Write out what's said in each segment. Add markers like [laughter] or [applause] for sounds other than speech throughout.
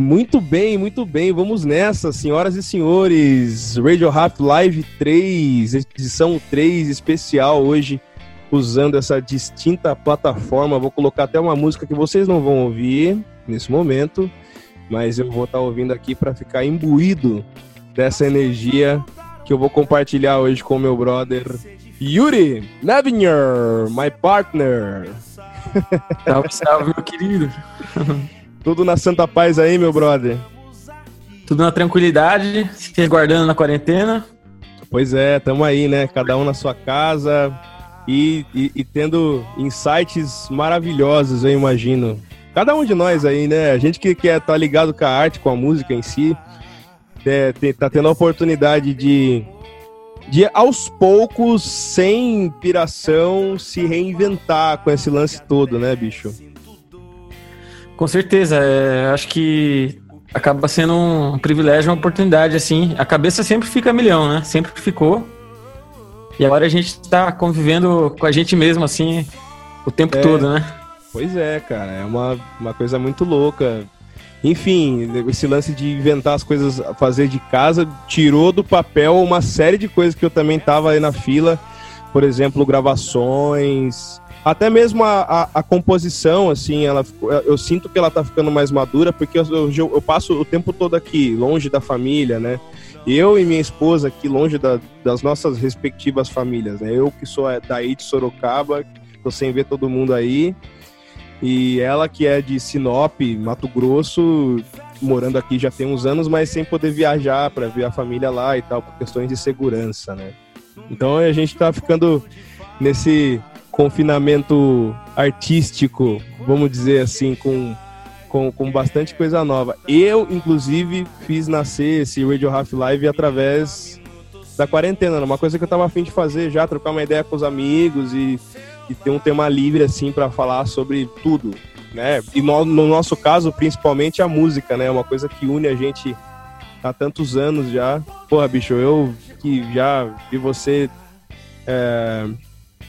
Muito bem, muito bem. Vamos nessa, senhoras e senhores. Radio Rap Live 3, edição 3 especial hoje, usando essa distinta plataforma. Vou colocar até uma música que vocês não vão ouvir nesse momento, mas eu vou estar ouvindo aqui para ficar imbuído dessa energia que eu vou compartilhar hoje com meu brother Yuri Nevinher, my partner. Salve, salve, meu querido. [laughs] Tudo na santa paz aí, meu brother? Tudo na tranquilidade, se resguardando na quarentena. Pois é, tamo aí, né? Cada um na sua casa e, e, e tendo insights maravilhosos, eu imagino. Cada um de nós aí, né? A gente que quer estar tá ligado com a arte, com a música em si, é, tá tendo a oportunidade de, de, aos poucos, sem piração, se reinventar com esse lance todo, né, bicho? Com certeza, é, acho que acaba sendo um privilégio, uma oportunidade, assim. A cabeça sempre fica milhão, né? Sempre ficou. E agora a gente está convivendo com a gente mesmo, assim, o tempo é, todo, né? Pois é, cara, é uma, uma coisa muito louca. Enfim, esse lance de inventar as coisas, fazer de casa, tirou do papel uma série de coisas que eu também tava aí na fila. Por exemplo, gravações, até mesmo a, a, a, composição, assim, ela, eu sinto que ela tá ficando mais madura, porque eu, eu, eu, passo o tempo todo aqui, longe da família, né? Eu e minha esposa aqui, longe da, das nossas respectivas famílias, né? Eu que sou daí de Sorocaba, tô sem ver todo mundo aí, e ela que é de Sinop, Mato Grosso, morando aqui já tem uns anos, mas sem poder viajar para ver a família lá e tal, por questões de segurança, né? Então a gente tá ficando nesse confinamento artístico, vamos dizer assim, com, com, com bastante coisa nova. Eu, inclusive, fiz nascer esse Radio Half Live através da quarentena, uma coisa que eu tava afim de fazer já, trocar uma ideia com os amigos e, e ter um tema livre, assim, para falar sobre tudo, né? E no, no, nosso caso, principalmente a música, né? Uma coisa que une a gente há tantos anos já. Porra, bicho, eu que já vi você. É,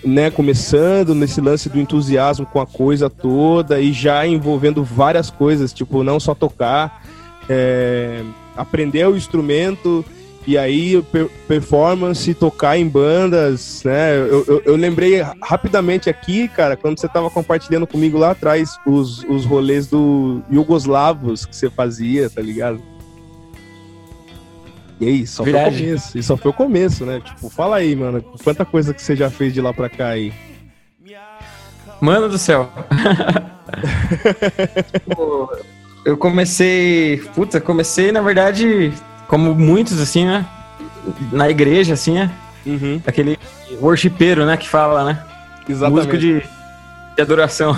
né, começando nesse lance do entusiasmo com a coisa toda e já envolvendo várias coisas, tipo, não só tocar, é, aprender o instrumento e aí performance, tocar em bandas, né? Eu, eu, eu, lembrei rapidamente aqui, cara, quando você tava compartilhando comigo lá atrás os, os rolês do Yugoslavos que você fazia, tá ligado? E aí, só Verdade. foi o começo. E só foi o começo, né? Tipo, fala aí, mano. Quanta coisa que você já fez de lá pra cá aí. Mano do céu. [laughs] eu comecei. Putz, eu comecei, na verdade, como muitos, assim, né? Na igreja, assim, né? Uhum. Aquele worshipeiro, né? Que fala, né? Exatamente. Músico de, de adoração. [laughs]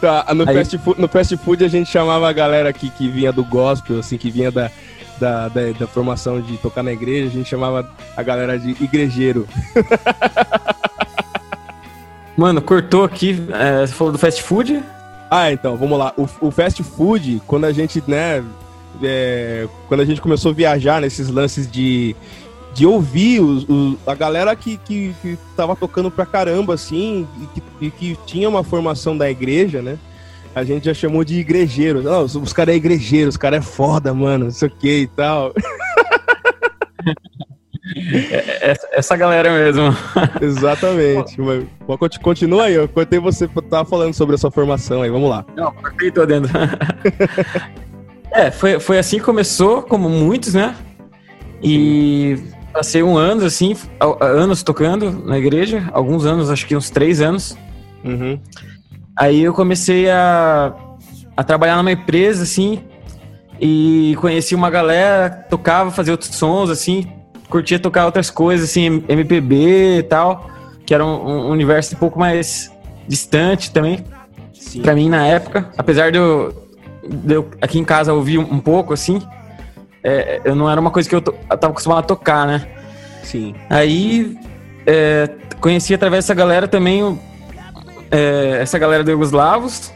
tá, no, fast food, no fast food a gente chamava a galera aqui que vinha do gospel, assim, que vinha da, da, da, da, formação de tocar na igreja, a gente chamava a galera de igrejeiro. [laughs] Mano, cortou aqui, é, você falou do fast food? Ah, então, vamos lá. O, o fast food, quando a gente, né, é, quando a gente começou a viajar nesses lances de de ouvir os, os, a galera que, que, que tava tocando pra caramba, assim, e que, e que tinha uma formação da igreja, né? A gente já chamou de igrejeiro. Não, os, os caras é igrejeiro, os caras é foda, mano, não sei o que e tal. É, essa, essa galera mesmo. [laughs] Exatamente. Mas, continua aí, eu contei você tava falando sobre a sua formação aí, vamos lá. Não, tô dentro. [laughs] é, foi, foi assim que começou, como muitos, né? E Passei um ano, assim, anos tocando na igreja, alguns anos, acho que uns três anos. Uhum. Aí eu comecei a, a trabalhar numa empresa, assim, e conheci uma galera, tocava, fazia outros sons, assim, curtia tocar outras coisas, assim, MPB e tal, que era um, um universo um pouco mais distante também, Sim. pra mim na época. Apesar de eu, de eu aqui em casa ouvir um, um pouco, assim, é, eu não era uma coisa que eu, to, eu tava acostumado a tocar, né? Sim. Aí é, conheci através dessa galera também é, essa galera do Yugoslavos.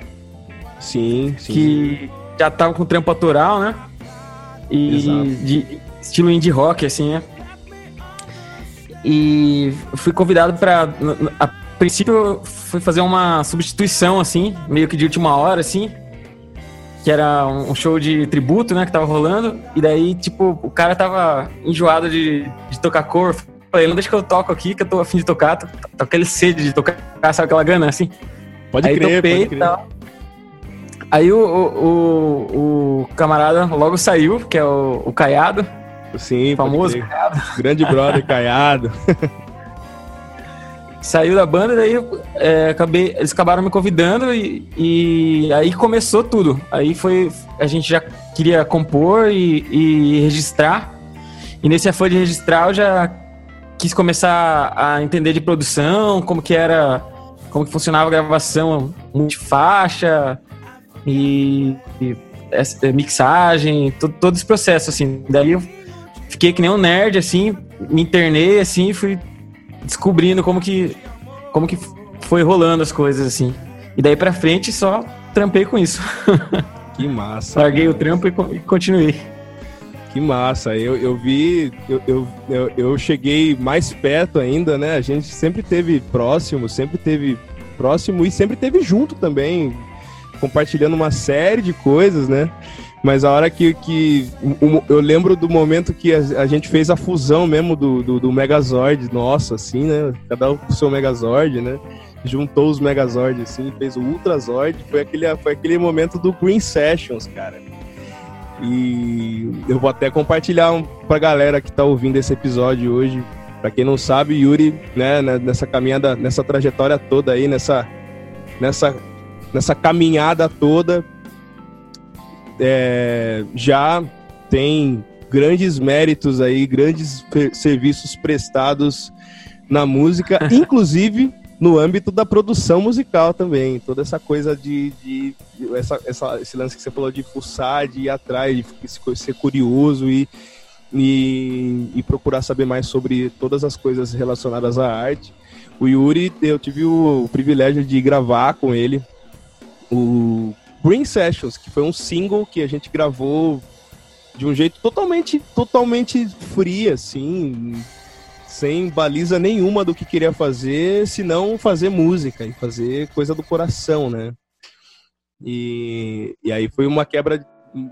Sim, sim. Que já tava com trampo autoral, né? E Exato. de estilo indie rock, assim, né? E fui convidado para a princípio fui fazer uma substituição assim, meio que de última hora assim, que era um show de tributo, né, que tava rolando, e daí, tipo, o cara tava enjoado de, de tocar cor. Falei, não deixa que eu toco aqui, que eu tô afim de tocar, tô, tô aquele sede de tocar, sabe aquela gana, assim? Pode aí crer, topei pode crer. tal. Aí o, o, o, camarada logo saiu, que é o, o Caiado, Sim, famoso. Caiado. Grande brother, Caiado. [laughs] Saiu da banda, daí é, acabei, eles acabaram me convidando e, e aí começou tudo. Aí foi. A gente já queria compor e, e registrar. E nesse afã de registrar eu já quis começar a entender de produção, como que era, como que funcionava a gravação multifaixa e, e essa- mixagem, todo, todo esse processo, assim. Daí eu fiquei que nem um nerd, assim, me internei, assim, fui descobrindo como que, como que foi rolando as coisas, assim. E daí pra frente só trampei com isso. [laughs] Que massa. Larguei o trampo e, e continuei. Que massa. Eu, eu vi, eu, eu, eu, eu cheguei mais perto ainda, né? A gente sempre teve próximo, sempre teve próximo e sempre teve junto também, compartilhando uma série de coisas, né? Mas a hora que, que eu lembro do momento que a, gente fez a fusão mesmo do, do, do Megazord, nossa, assim, né? Cada um com o seu Megazord, né? Juntou os Megazord, assim, fez o Ultrazord. Foi aquele, foi aquele momento do Green Sessions, cara. E eu vou até compartilhar um, pra galera que tá ouvindo esse episódio hoje. Pra quem não sabe, Yuri, né, né, nessa caminhada, nessa trajetória toda aí, nessa, nessa, nessa caminhada toda, é, já tem grandes méritos aí, grandes serviços prestados na música, [laughs] inclusive no âmbito da produção musical também. Toda essa coisa de. de essa, essa- esse lance que você falou de fuçar, de ir atrás, de se- ser curioso e, e, e procurar saber mais sobre todas as coisas relacionadas à arte. O Yuri, eu tive o privilégio de gravar com ele o Green Sessions, que foi um single que a gente gravou de um jeito totalmente, totalmente free, assim, sem baliza nenhuma do que queria fazer, senão fazer música e fazer coisa do coração, né? E, e aí foi uma quebra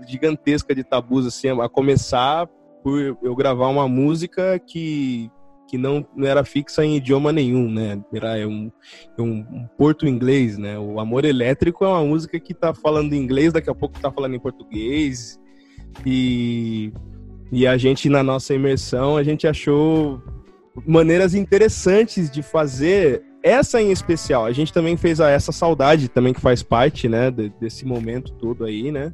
gigantesca de tabus, assim, a começar por eu gravar uma música que, que não, não era fixa em idioma nenhum, né? Era um, um, um porto inglês, né? O Amor Elétrico é uma música que tá falando inglês, daqui a pouco tá falando em português. E, e a gente, na nossa imersão, a gente achou maneiras interessantes de fazer essa em especial. A gente também fez a Essa Saudade, também que faz parte, né, de- desse momento todo aí, né?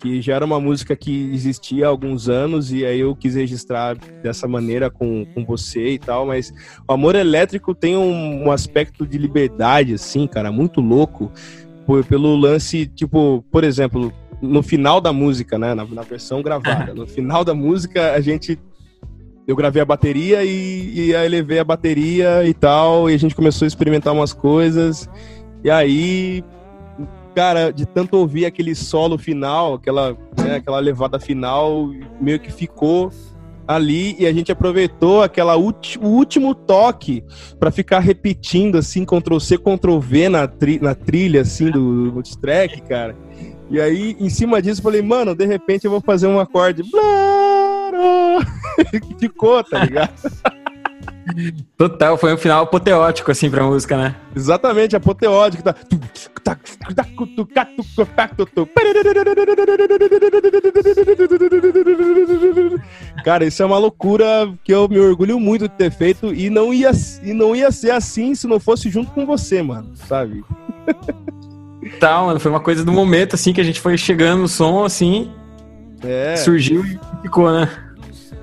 Que já era uma música que existia há alguns anos e aí eu quis registrar dessa maneira com, com você e tal, mas o Amor Elétrico tem um, um aspecto de liberdade, assim, cara, muito louco, por- pelo lance, tipo, por exemplo, no final da música, né, na, na versão gravada, no final da música a gente eu gravei a bateria e, e aí levei a bateria e tal, e a gente começou a experimentar umas coisas. E aí, cara, de tanto ouvir aquele solo final, aquela, né, aquela levada final, meio que ficou ali e a gente aproveitou aquela o último toque para ficar repetindo assim Ctrl C Ctrl V na, tri- na trilha assim do, do track, cara. E aí em cima disso eu falei, mano, de repente eu vou fazer um acorde [laughs] ficou, tá ligado? Total, foi um final apoteótico, assim, pra música, né? Exatamente, apoteótico. Tá. Cara, isso é uma loucura que eu me orgulho muito de ter feito e não ia, e não ia ser assim se não fosse junto com você, mano, sabe? Tal, mano, foi uma coisa do momento, assim, que a gente foi chegando no som, assim, É. surgiu e ficou, né?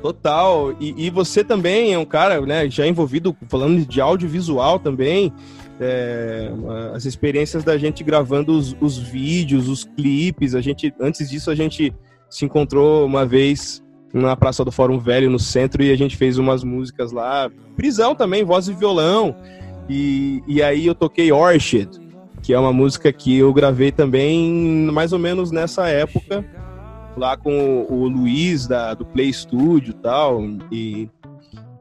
Total. E, e você também é um cara, né, já envolvido, falando de audiovisual também. é, as experiências da gente gravando os, os vídeos, os clipes. A gente, antes disso, a gente se encontrou uma vez na Praça do Fórum Velho, no centro, e a gente fez umas músicas lá. Prisão também, voz e violão. E, e aí eu toquei Orchid, que é uma música que eu gravei também mais ou menos nessa época lá com o Luiz da, do Play Studio tal. E,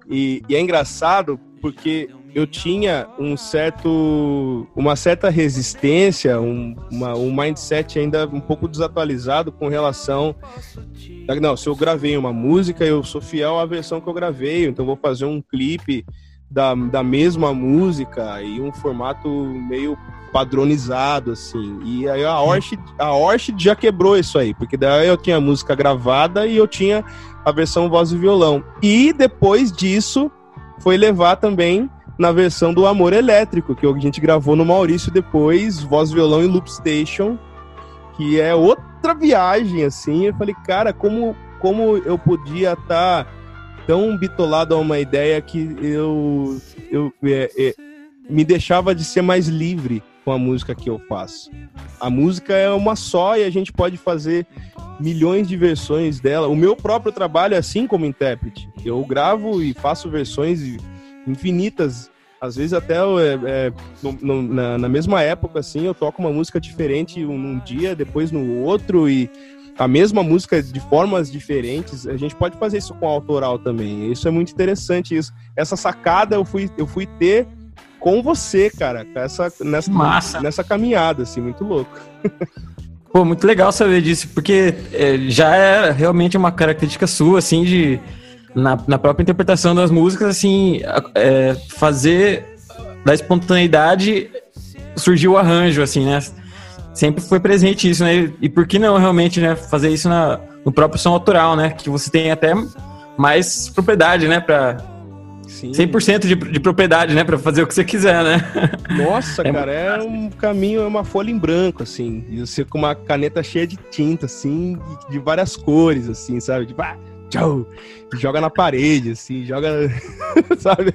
e, e é engraçado porque eu tinha um certo, uma certa resistência, um, uma, um mindset ainda um pouco desatualizado com relação. Não, se eu gravei uma música, eu sou fiel à versão que eu gravei, então vou fazer um clipe da, da mesma música e um formato meio padronizado, assim. E aí a Orchid, a Orchid já quebrou isso aí, porque daí eu tinha a música gravada e eu tinha a versão voz e violão. E depois disso foi levar também na versão do Amor Elétrico, que a gente gravou no Maurício depois, voz, violão e loop station, que é outra viagem, assim. Eu falei, cara, como, como eu podia estar tá tão bitolado a uma ideia que eu, eu é, é, me deixava de ser mais livre com a música que eu faço. A música é uma só e a gente pode fazer milhões de versões dela. O meu próprio trabalho é assim como intérprete. Eu gravo e faço versões infinitas. Às vezes até é, é, no, no, na, na, mesma época, assim, eu toco uma música diferente um, dia, depois no outro, e a mesma música de formas diferentes. A gente pode fazer isso com autoral também. Isso é muito interessante. Isso. Essa sacada eu fui, eu fui ter com você, cara, essa, nessa, Massa. nessa caminhada, assim, muito louco. [laughs] Pô, muito legal saber disso, porque é, já é realmente uma característica sua, assim, de na, na própria interpretação das músicas, assim, é, fazer da espontaneidade surgiu o arranjo, assim, né? Sempre foi presente isso, né? E por que não realmente, né, fazer isso na, no próprio som autoral, né? Que você tem até mais propriedade, né, pra, Sim. 100% de, de propriedade, né? Pra fazer o que você quiser, né? Nossa, [laughs] é cara, é um caminho, é uma folha em branco, assim. E você com uma caneta cheia de tinta, assim, de, de várias cores, assim, sabe? Tipo, ah, tchau! Joga na parede, assim, joga. [laughs] sabe?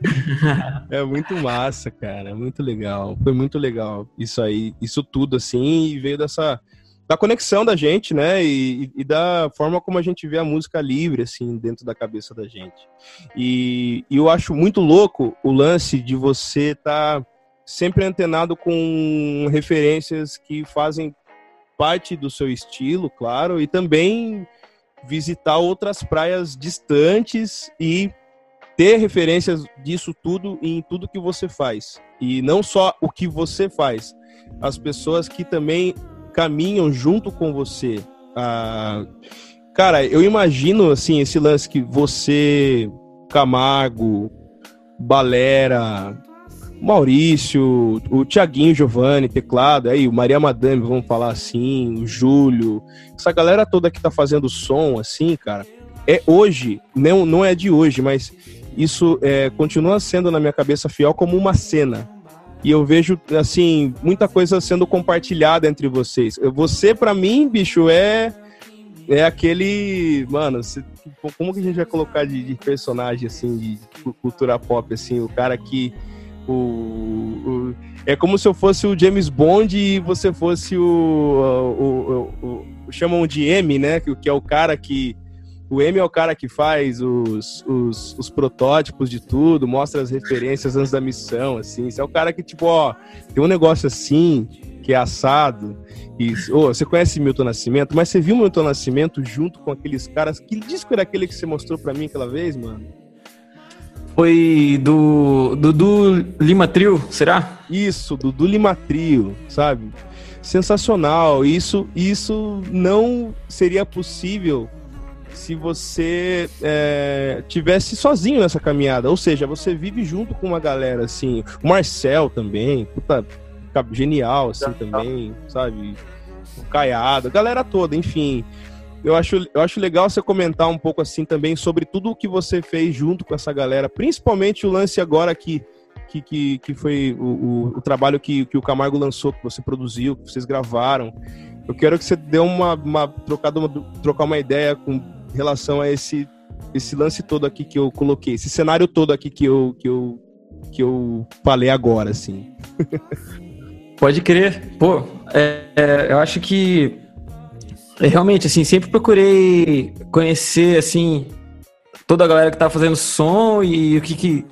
[laughs] é muito massa, cara. Muito legal. Foi muito legal isso aí, isso tudo, assim, e veio dessa da conexão da gente, né? E, e, da forma como a gente vê a música livre, assim, dentro da cabeça da gente. E, e eu acho muito louco o lance de você estar tá sempre antenado com referências que fazem parte do seu estilo, claro, e também visitar outras praias distantes e ter referências disso tudo em tudo que você faz. E não só o que você faz, as pessoas que também caminham junto com você. Ah, cara, eu imagino assim esse lance que você, Camargo, Balera, Maurício, o Tiaguinho Giovanni, teclado, aí o Maria Madame, vamos falar assim, o Júlio, essa galera toda que tá fazendo som, assim, cara, é hoje, não, não é de hoje, mas isso é, continua sendo na minha cabeça fiel como uma cena. E eu vejo, assim, muita coisa sendo compartilhada entre vocês. Você, para mim, bicho, é é aquele. Mano, como que a gente vai colocar de, de, personagem, assim, de cultura pop, assim, o cara que. O, o, é como se eu fosse o James Bond e você fosse o. o, o, o chamam de M, né? Que, que é o cara que o M é o cara que faz os, os, os, protótipos de tudo, mostra as referências antes da missão, assim. Você é o cara que, tipo, ó, tem um negócio assim, que é assado. E, oh, você conhece Milton Nascimento, mas você viu Milton Nascimento junto com aqueles caras. Que disco era aquele que você mostrou para mim aquela vez, mano? Foi do Dudu Lima Trio, será? Isso, Dudu Lima Trio, sabe? Sensacional. Isso, isso não seria possível se você é, tivesse sozinho nessa caminhada. Ou seja, você vive junto com uma galera, assim. O Marcel também, puta, genial, assim, também, sabe? O Caiado, a galera toda, enfim. Eu acho, eu acho legal você comentar um pouco assim também sobre tudo o que você fez junto com essa galera, principalmente o lance agora que, que, que, que foi o, o, o trabalho que, que o Camargo lançou, que você produziu, que vocês gravaram. Eu quero que você dê uma, uma, trocada, uma trocar uma ideia com relação a esse, esse lance todo aqui que eu coloquei, esse cenário todo aqui que eu, que eu, que eu falei agora, assim. [laughs] Pode crer. Pô, é, é, eu acho que realmente, assim, sempre procurei conhecer, assim, toda a galera que tá fazendo som e o que que...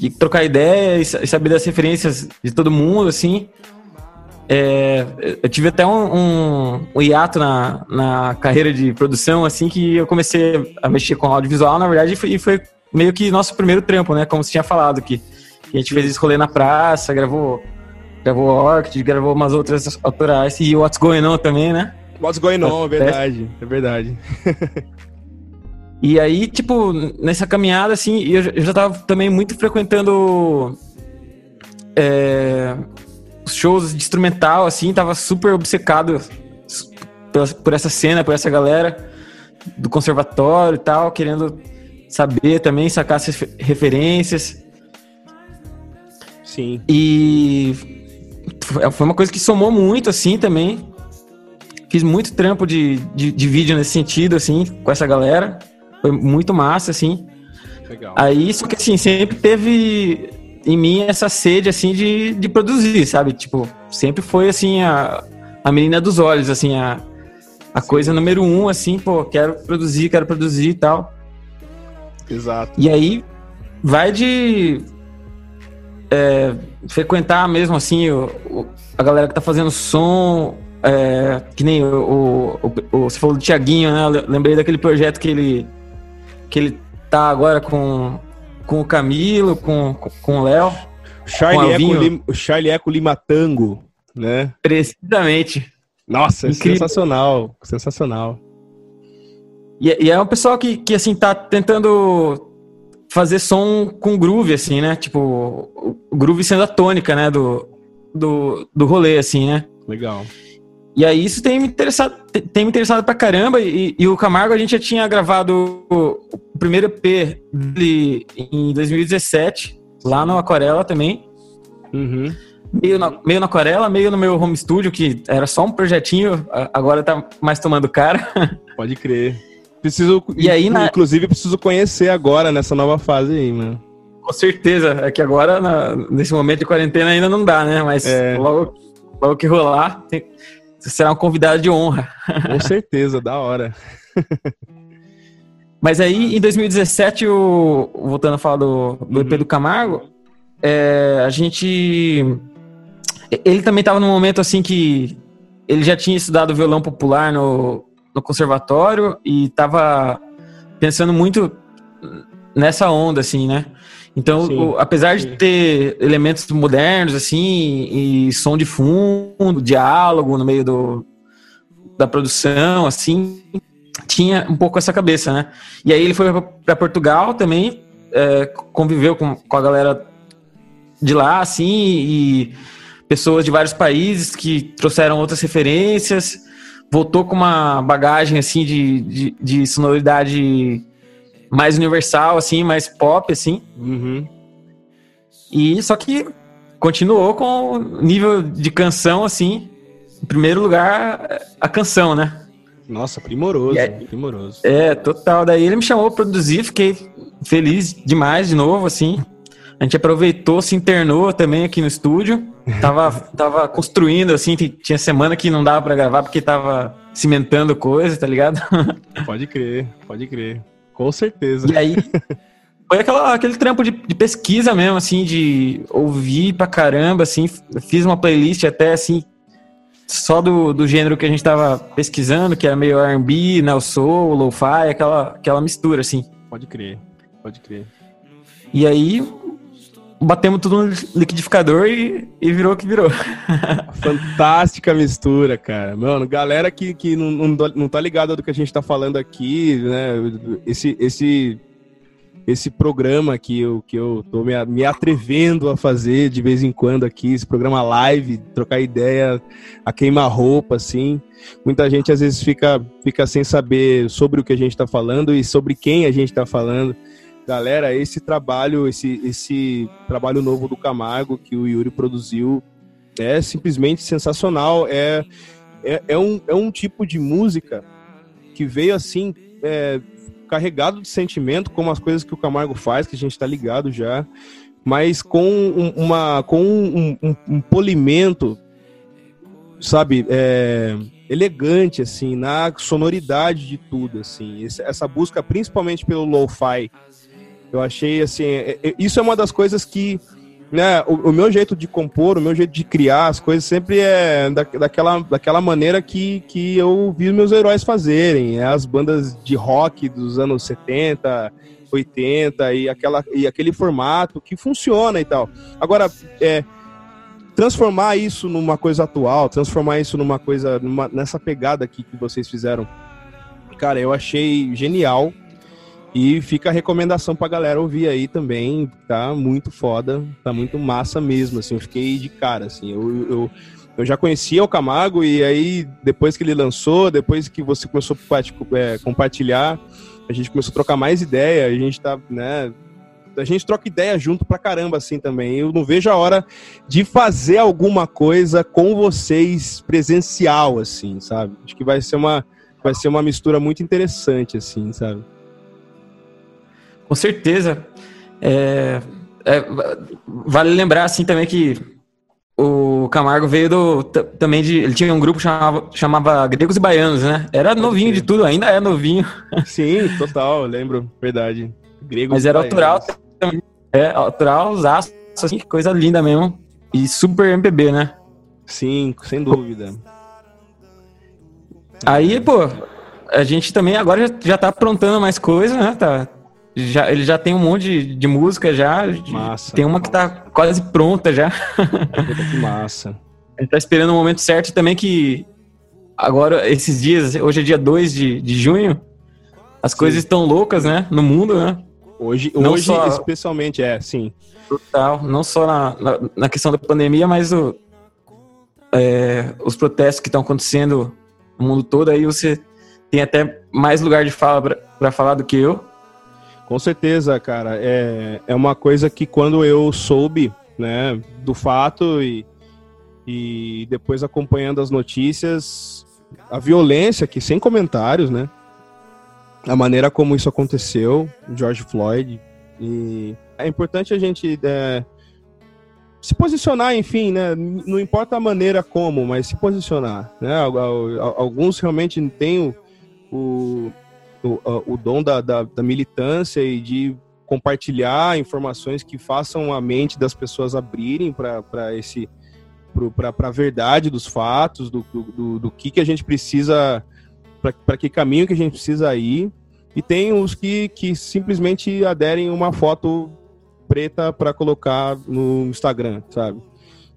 E trocar ideia e saber das referências de todo mundo, assim. É, eu tive até um, um, um, hiato na, na carreira de produção, assim, que eu comecei a mexer com audiovisual, na verdade, e foi, foi meio que nosso primeiro trampo, né? Como você tinha falado aqui. A gente fez esse rolê na praça, gravou, gravou Orchid, gravou umas outras autorais e What's Going On também, né? What's Going On, é verdade, é verdade. [laughs] e aí, tipo, nessa caminhada, assim, eu, eu já tava também muito frequentando é, shows de instrumental, assim, tava super obcecado por, essa cena, por essa galera do conservatório e tal, querendo saber também, sacar essas referências. Sim. E foi uma coisa que somou muito, assim, também. Fiz muito trampo de, de, de vídeo nesse sentido, assim, com essa galera. Foi muito massa, assim. Legal. Aí, só que assim, sempre teve em mim essa sede, assim, de, de produzir, sabe? Tipo, sempre foi, assim, a, a menina dos olhos, assim, a, a coisa número um, assim, pô, quero produzir, quero produzir e tal. Exato. E aí vai de é, frequentar mesmo assim o, o, a galera que tá fazendo som, é, que nem o, o, você falou do Tiaguinho, né? Eu lembrei daquele projeto que ele que ele tá agora com, com o Camilo, com, com o Léo. Charlie, Eco, Lim, o Charlie Eco Limatango, né? Precisamente. Nossa, é sensacional, sensacional. E, e, é um pessoal que, que, assim, tá tentando fazer som com groove, assim, né? Tipo, o groove sendo a tônica, né, do, do, do rolê, assim, né? Legal. E aí isso tem me interessado, tem me interessado pra caramba. E, e o Camargo a gente já tinha gravado o, o primeiro EP dele em 2017, lá no Aquarela também. Uhum meio na, meio na aquarela, meio no meu home studio, que era só um projetinho, agora tá mais tomando cara. [laughs] Pode crer. Preciso, e aí, inclusive, na... preciso conhecer agora nessa nova fase aí, mano. Com certeza, é que agora, na, nesse momento de quarentena, ainda não dá, né? Mas é. logo, logo que rolar, tem, você será um convidado de honra. Com certeza, da hora. [laughs] Mas aí, em 2017, o, voltando a falar do, do EP do Camargo, é, a gente ele também estava num momento assim que ele já tinha estudado violão popular no, no conservatório e estava pensando muito nessa onda, assim, né? Então, sim, o, apesar sim. de ter elementos modernos, assim, e som de fundo, diálogo no meio do, da produção, assim, tinha um pouco essa cabeça, né? E aí ele foi para Portugal também, é, conviveu com, com a galera de lá, assim, e pessoas de vários países que trouxeram outras referências, voltou com uma bagagem assim de, de, de sonoridade mais universal, assim, mais pop, assim. Uhum. E só que continuou com nível de canção, assim, em primeiro lugar, a canção, né? Nossa, primoroso, é, primoroso. É, total. Daí ele me chamou para produzir, fiquei feliz demais de novo, assim. A gente aproveitou, se internou também aqui no estúdio. [laughs] Tava, tava construindo, assim, tinha semana que não dava para gravar porque tava cimentando coisa, tá ligado? [laughs] Pode crer, pode crer. Com certeza. E aí, foi aquela, aquele trampo de, de, pesquisa mesmo, assim, de ouvir pra caramba, assim. Fiz uma playlist até, assim, só do, do gênero que a gente tava pesquisando, que era meio R&B, né, o soul, lo-fi, aquela, aquela mistura, assim. Pode crer, pode crer. E aí, batemos tudo no liquidificador e, e virou o que virou. [laughs] Fantástica mistura, cara. Mano, galera que, que não, não, não tá ligada do que a gente tá falando aqui, né? Esse, esse, esse programa que eu, que eu tô me, me atrevendo a fazer de vez em quando aqui, esse programa live, trocar ideia, a queimar roupa, assim. Muita gente às vezes fica, fica sem saber sobre o que a gente tá falando e sobre quem a gente tá falando. Galera, esse trabalho, esse, esse trabalho novo do Camargo que o Yuri produziu é simplesmente sensacional. É, é, é, um, é um tipo de música que veio assim, é, carregado de sentimento, como as coisas que o Camargo faz, que a gente está ligado já, mas com um, uma com um, um, um polimento, sabe, é, elegante assim, na sonoridade de tudo, assim. Essa busca, principalmente pelo lo-fi, eu achei assim, é, é, isso é uma das coisas que, né, o, o, meu jeito de compor, o meu jeito de criar as coisas sempre é da, daquela, daquela maneira que, que eu vi meus heróis fazerem. É as bandas de rock dos anos 70, 80 e, aquela, e aquele formato que funciona e tal. Agora, é, transformar isso numa coisa atual, transformar isso numa coisa, numa, nessa pegada aqui que vocês fizeram, cara, eu achei genial. E fica a recomendação pra galera ouvir aí também, tá muito foda, tá muito massa mesmo, assim, eu fiquei de cara, assim, eu, eu, eu já conhecia o Camargo e aí depois que ele lançou, depois que você começou a é, compartilhar, a gente começou a trocar mais ideia, a gente tá, né, a gente troca ideia junto pra caramba, assim, também. Eu não vejo a hora de fazer alguma coisa com vocês presencial, assim, sabe? Acho que vai ser uma, vai ser uma mistura muito interessante, assim, sabe? Com certeza. É, é, vale lembrar, assim, também que o Camargo veio do também de. Ele tinha um grupo que chamava, chamava Gregos e Baianos, né? Era novinho de tudo, ainda é novinho. Sim, total, lembro, verdade. Gregos Mas era autoral também. É, autoral, aço, assim, coisa linda mesmo. E super MPB, né? Sim, sem dúvida. Aí, pô, a gente também agora já, já tá aprontando mais coisa, né? Tá, já, ele já tem um monte de, de música já. Massa. Tem uma que tá quase pronta já. Que massa. A gente tá esperando o momento certo também que agora, esses dias, hoje é dia 2 de, de junho, as sim. coisas estão loucas, né? No mundo, né? Hoje, não hoje só, especialmente, é, sim. Total, não só na, na, na questão da pandemia, mas o, é, os protestos que estão acontecendo no mundo todo, aí você tem até mais lugar de fala para falar do que eu. Com certeza, cara. É, é uma coisa que quando eu soube né, do fato e, e depois acompanhando as notícias, a violência aqui, sem comentários, né? A maneira como isso aconteceu, George Floyd. E é importante a gente é, se posicionar, enfim, né? Não importa a maneira como, mas se posicionar, né? Alguns realmente têm o, o o, o dom da, da, da, militância e de compartilhar informações que façam a mente das pessoas abrirem para esse para a verdade dos fatos, do, do, do, que, que a gente precisa, para que caminho que a gente precisa ir. E tem os que, que simplesmente aderem uma foto preta para colocar no Instagram, sabe?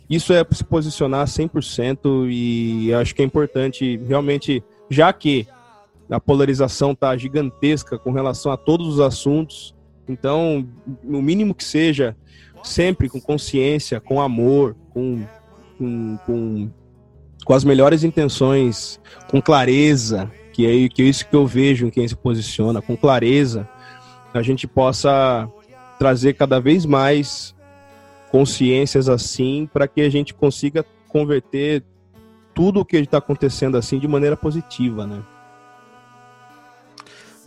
Isso é se posicionar 100% e acho que é importante realmente, já que a polarização está gigantesca com relação a todos os assuntos. Então, no mínimo que seja, sempre com consciência, com amor, com, com, com, com as melhores intenções, com clareza, que é, que é isso que eu vejo em quem se posiciona, com clareza, a gente possa trazer cada vez mais consciências assim para que a gente consiga converter tudo o que está acontecendo assim de maneira positiva, né?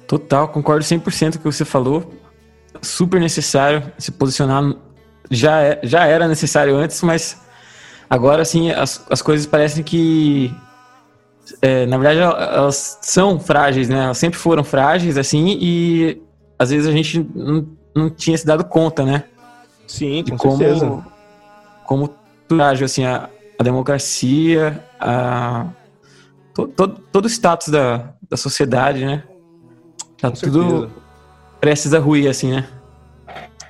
Total, concordo 100% com o que você falou. Super necessário se posicionar. Já, é, já era necessário antes, mas agora sim as, as coisas parecem que. É, na verdade, elas são frágeis, né? Elas sempre foram frágeis, assim, e às vezes a gente não, não tinha se dado conta, né? Sim, com como, certeza. Como frágil, assim, a, a democracia, a, todo, todo, todo o status da, da sociedade, né? Tá Com tudo certeza. prestes a ruir, assim, né?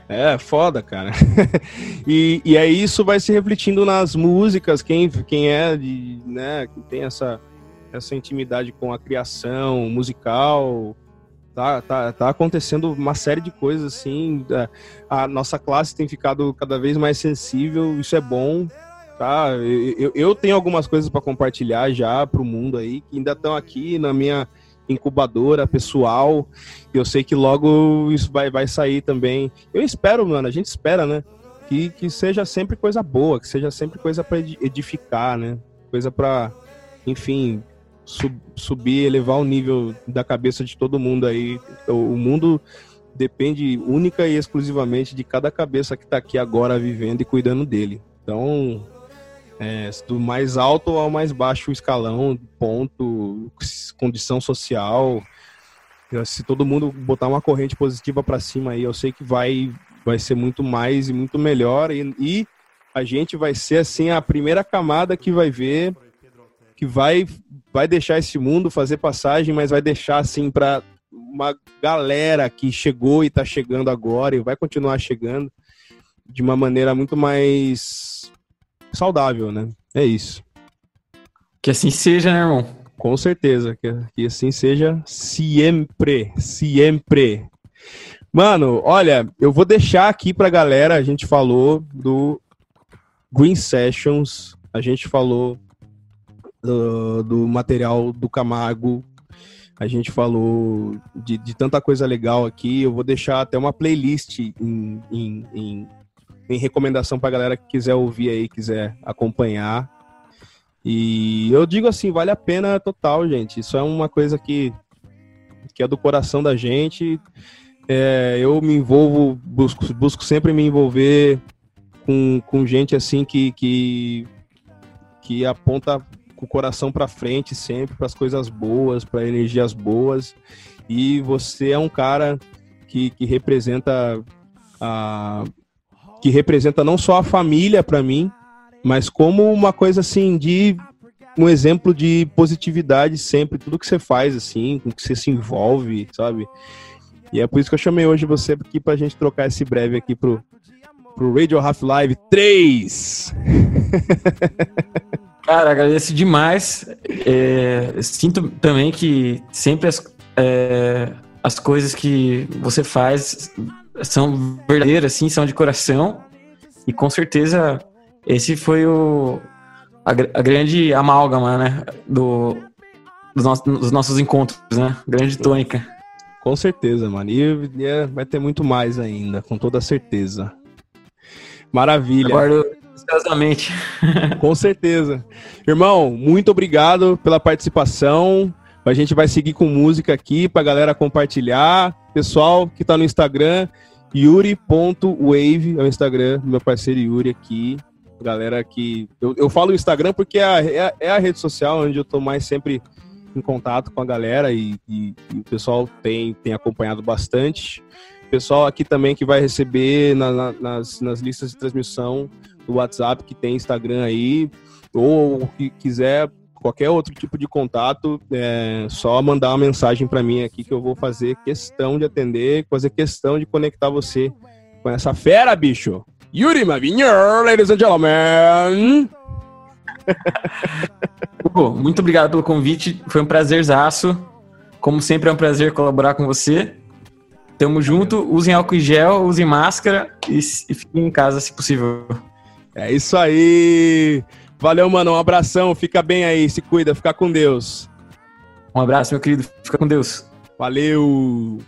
É, foda, cara. [laughs] e, e aí isso vai se refletindo nas músicas, quem, quem é, de, né, que tem essa, essa intimidade com a criação musical, tá, tá, tá acontecendo uma série de coisas, assim, a, a nossa classe tem ficado cada vez mais sensível, isso é bom, tá? Eu, eu tenho algumas coisas para compartilhar já para o mundo aí, que ainda estão aqui na minha incubadora pessoal. Eu sei que logo isso vai, vai sair também. Eu espero, mano, a gente espera, né? Que, que seja sempre coisa boa, que seja sempre coisa para edificar, né? Coisa para, enfim, sub, subir, elevar o nível da cabeça de todo mundo aí. O mundo depende única e exclusivamente de cada cabeça que está aqui agora vivendo e cuidando dele. Então, é, do mais alto ao mais baixo escalão, ponto, condição social. Se todo mundo botar uma corrente positiva para cima aí, eu sei que vai, vai ser muito mais e muito melhor. E, e a gente vai ser assim a primeira camada que vai ver, que vai, vai deixar esse mundo fazer passagem, mas vai deixar assim para uma galera que chegou e tá chegando agora e vai continuar chegando de uma maneira muito mais saudável, né? É isso. Que assim seja, né, irmão? Com certeza, que, que assim seja sempre, sempre. Mano, olha, eu vou deixar aqui pra galera, a gente falou do Green Sessions, a gente falou do, do material do Camargo, a gente falou de, de, tanta coisa legal aqui. Eu vou deixar até uma playlist em, em, em, em recomendação pra galera que quiser ouvir aí, quiser acompanhar. E eu digo assim, vale a pena total, gente. Isso é uma coisa que, que é do coração da gente. É, eu me envolvo, busco, busco sempre me envolver com, com gente assim que, que, que aponta o coração para frente sempre, para as coisas boas, para energias boas. E você é um cara que, que representa a que representa não só a família para mim, mas como uma coisa assim de um exemplo de positividade sempre, tudo que você faz assim, com que você se envolve, sabe? E é por isso que eu chamei hoje você aqui pra gente trocar esse breve aqui pro, pro Radio Half Live 3. [laughs] Cara, agradeço demais. É, sinto também que sempre as, é, as coisas que você faz são verdadeiras, assim, são de coração. E com certeza esse foi o, a, a grande amálgama, né? Do, dos, nossos, dos nossos encontros, né? Grande tônica. Com certeza, mano. E, e vai ter muito mais ainda, com toda certeza. Maravilha. Aguardo ansiosamente. [laughs] com certeza. Irmão, muito obrigado pela participação. A gente vai seguir com música aqui pra galera compartilhar. Pessoal que tá no Instagram, Yuri.wave é o Instagram do meu parceiro Yuri aqui. Galera que. Eu, eu falo Instagram porque é a, é, é a, rede social onde eu tô mais sempre em contato com a galera e, e, e, o pessoal tem, tem acompanhado bastante. Pessoal aqui também que vai receber na, na, nas, nas listas de transmissão do WhatsApp que tem Instagram aí, ou que quiser qualquer outro tipo de contato, é só mandar uma mensagem para mim aqui que eu vou fazer questão de atender, fazer questão de conectar você com essa fera, bicho. Yuri Mavinho, ladies and gentlemen. [laughs] Hugo, muito obrigado pelo convite. Foi um prazerzaço. Como sempre, é um prazer colaborar com você. Tamo junto. Usem álcool em gel, usem máscara e, e fiquem em casa se possível. É isso aí. Valeu, mano. Um abração. Fica bem aí. Se cuida. Fica com Deus. Um abraço, meu querido. Fica com Deus. Valeu.